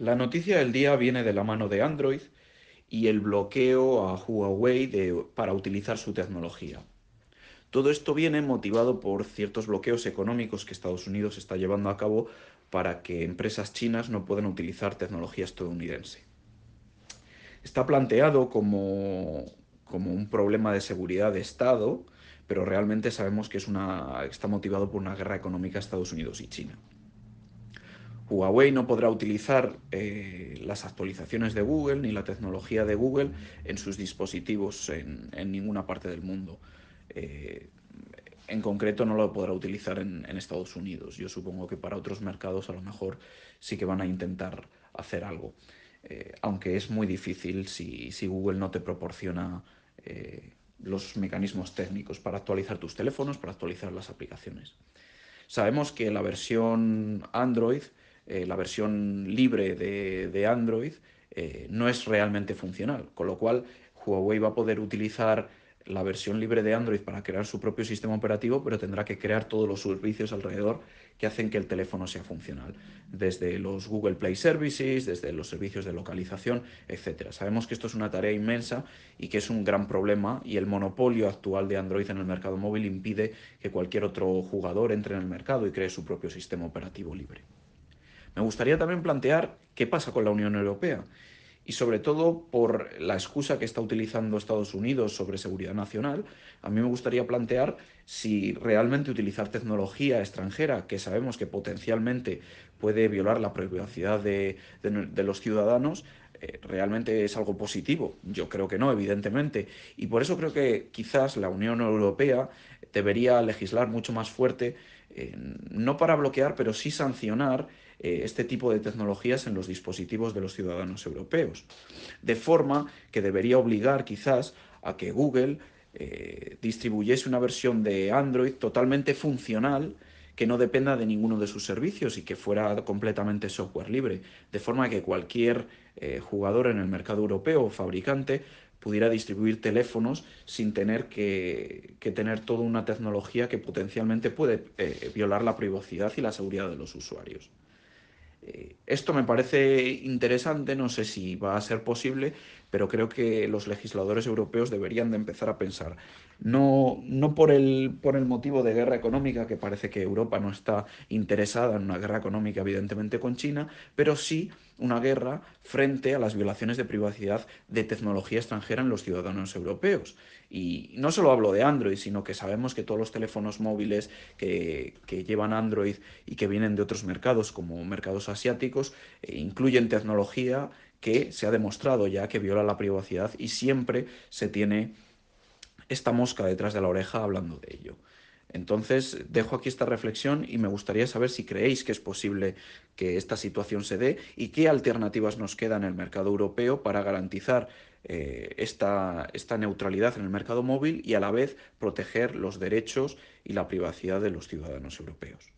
La noticia del día viene de la mano de Android y el bloqueo a Huawei para utilizar su tecnología. Todo esto viene motivado por ciertos bloqueos económicos que Estados Unidos está llevando a cabo para que empresas chinas no puedan utilizar tecnología estadounidense. Está planteado como, como un problema de seguridad de Estado, pero realmente sabemos que es una, está motivado por una guerra económica Estados Unidos y China. Huawei no podrá utilizar eh, las actualizaciones de Google ni la tecnología de Google en sus dispositivos en, ninguna parte del mundo. Eh, en concreto no lo podrá utilizar en, Estados Unidos. Yo supongo que para otros mercados a lo mejor sí que van a intentar hacer algo. Eh, aunque es muy difícil si, si, Google no te proporciona los mecanismos técnicos para actualizar tus teléfonos, para actualizar las aplicaciones. Sabemos que la versión Android eh, la versión libre de, Android eh, no es realmente funcional, con lo cual Huawei va a poder utilizar la versión libre de Android para crear su propio sistema operativo, pero tendrá que crear todos los servicios alrededor que hacen que el teléfono sea funcional, desde los Google Play Services, desde los servicios de localización, etc. Sabemos que esto es una tarea inmensa y que es un gran problema y el monopolio actual de Android en el mercado móvil impide que cualquier otro jugador entre en el mercado y cree su propio sistema operativo libre. Me gustaría también plantear qué pasa con la Unión Europea y sobre todo por la excusa que está utilizando Estados Unidos sobre seguridad nacional, a mí me gustaría plantear si realmente utilizar tecnología extranjera, que sabemos que potencialmente puede violar la privacidad de, los ciudadanos, realmente es algo positivo. Yo creo que no, evidentemente. Y por eso creo que quizás la Unión Europea debería legislar mucho más fuerte, eh, no para bloquear, pero sí sancionar eh, este tipo de tecnologías en los dispositivos de los ciudadanos europeos. De forma que debería obligar quizás a que Google eh, distribuyese una versión de Android totalmente funcional que no dependa de ninguno de sus servicios y que fuera completamente software libre, de forma que cualquier eh, jugador en el mercado europeo o fabricante pudiera distribuir teléfonos sin tener que, tener toda una tecnología que potencialmente puede violar la privacidad y la seguridad de los usuarios. Eh, esto me parece interesante, no sé si va a ser posible, pero creo que los legisladores europeos deberían de empezar a pensar, no, no por, el, por el motivo de guerra económica, que parece que Europa no está interesada en una guerra económica evidentemente con China, pero sí una guerra frente a las violaciones de privacidad de tecnología extranjera en los ciudadanos europeos. Y no solo hablo de Android, sino que sabemos que todos los teléfonos móviles que, llevan Android y que vienen de otros mercados, como mercados asiáticos, eh, incluyen tecnología que se ha demostrado ya que viola la privacidad y siempre se tiene esta mosca detrás de la oreja hablando de ello. Entonces, dejo aquí esta reflexión y me gustaría saber si creéis que es posible que esta situación se dé y qué alternativas nos quedan en el mercado europeo para garantizar eh, esta neutralidad en el mercado móvil y a la vez proteger los derechos y la privacidad de los ciudadanos europeos.